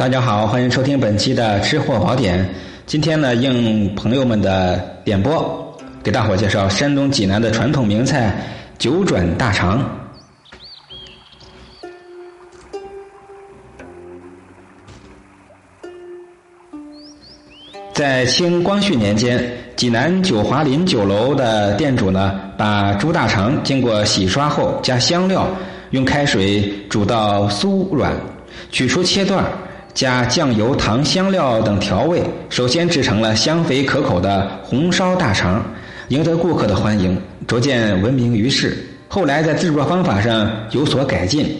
大家好，欢迎收听本期的吃货宝典。今天呢，应朋友们的点播，给大伙介绍山东济南的传统名菜九转大肠。在清光绪年间，济南九华林酒楼的店主呢，把猪大肠经过洗刷后加香料，用开水煮到酥软，取出切段。加酱油、糖、香料等调味，首先制成了香肥可口的红烧大肠，赢得顾客的欢迎，逐渐闻名于世。后来在制作方法上有所改进，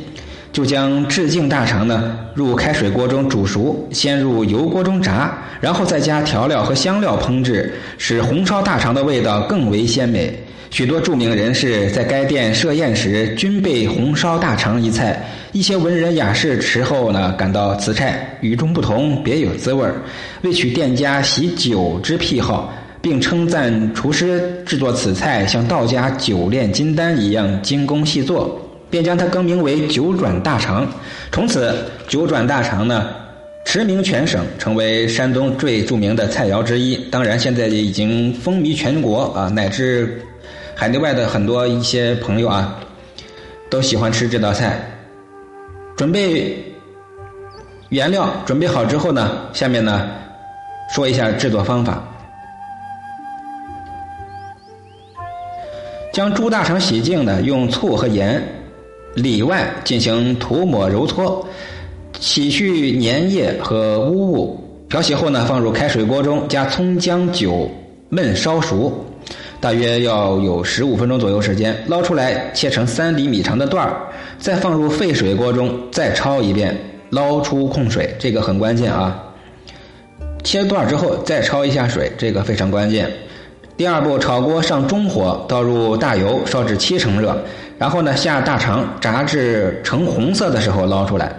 就将致敬大肠呢入开水锅中煮熟，先入油锅中炸，然后再加调料和香料烹制，使红烧大肠的味道更为鲜美。许多著名人士在该店设宴时均备红烧大肠一菜，一些文人雅士吃后呢，感到此菜与众不同，别有滋味儿。为取店家喜酒之癖好，并称赞厨师制作此菜像道家酒炼金丹一样精工细作，便将它更名为九转大肠。从此，九转大肠呢驰名全省，成为山东最著名的菜肴之一。当然，现在也已经风靡全国啊，乃至。海内外的很多一些朋友啊，都喜欢吃这道菜。准备原料准备好之后呢，下面呢说一下制作方法。将猪大肠洗净呢，用醋和盐里外进行涂抹揉搓，洗去粘液和污物。漂洗后呢，放入开水锅中，加葱姜酒焖烧熟。大约要有十五分钟左右时间，捞出来切成三厘米长的段儿，再放入沸水锅中再焯一遍，捞出控水，这个很关键啊。切段之后再焯一下水，这个非常关键。第二步，炒锅上中火，倒入大油，烧至七成热，然后呢下大肠炸至呈红色的时候捞出来。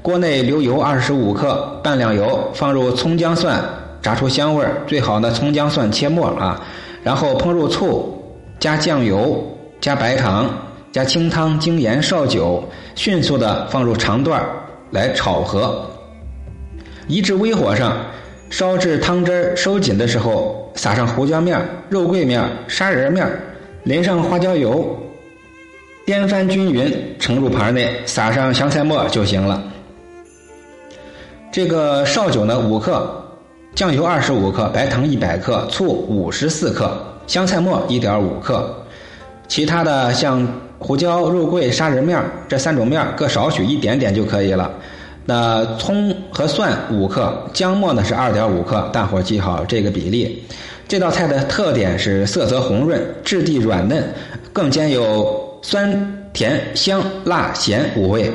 锅内留油二十五克，半两油，放入葱姜蒜，炸出香味儿，最好呢葱姜蒜切末啊。然后烹入醋，加酱油，加白糖，加清汤、精盐、绍酒，迅速的放入肠段来炒和，移至微火上，烧至汤汁收紧的时候，撒上胡椒面、肉桂面、砂仁面，淋上花椒油，颠翻均匀，盛入盘内，撒上香菜末就行了。这个绍酒呢，五克。酱油二十五克，白糖一百克，醋五十四克，香菜末一点五克，其他的像胡椒、肉桂、砂仁面这三种面各少许一点点就可以了。那葱和蒜五克，姜末呢是二点五克，大伙记好这个比例。这道菜的特点是色泽红润，质地软嫩，更兼有酸甜香辣咸五味，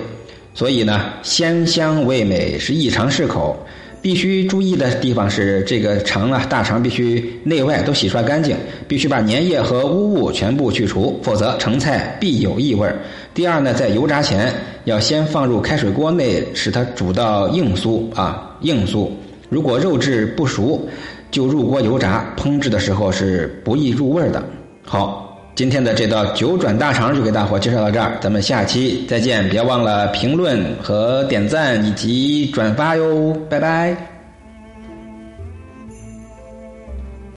所以呢鲜香味美，是异常适口。必须注意的地方是，这个肠啊，大肠必须内外都洗刷干净，必须把粘液和污物全部去除，否则成菜必有异味。第二呢，在油炸前要先放入开水锅内，使它煮到硬酥啊，硬酥。如果肉质不熟，就入锅油炸，烹制的时候是不易入味的。好。今天的这道九转大肠就给大伙介绍到这儿，咱们下期再见！别忘了评论和点赞以及转发哟，拜拜。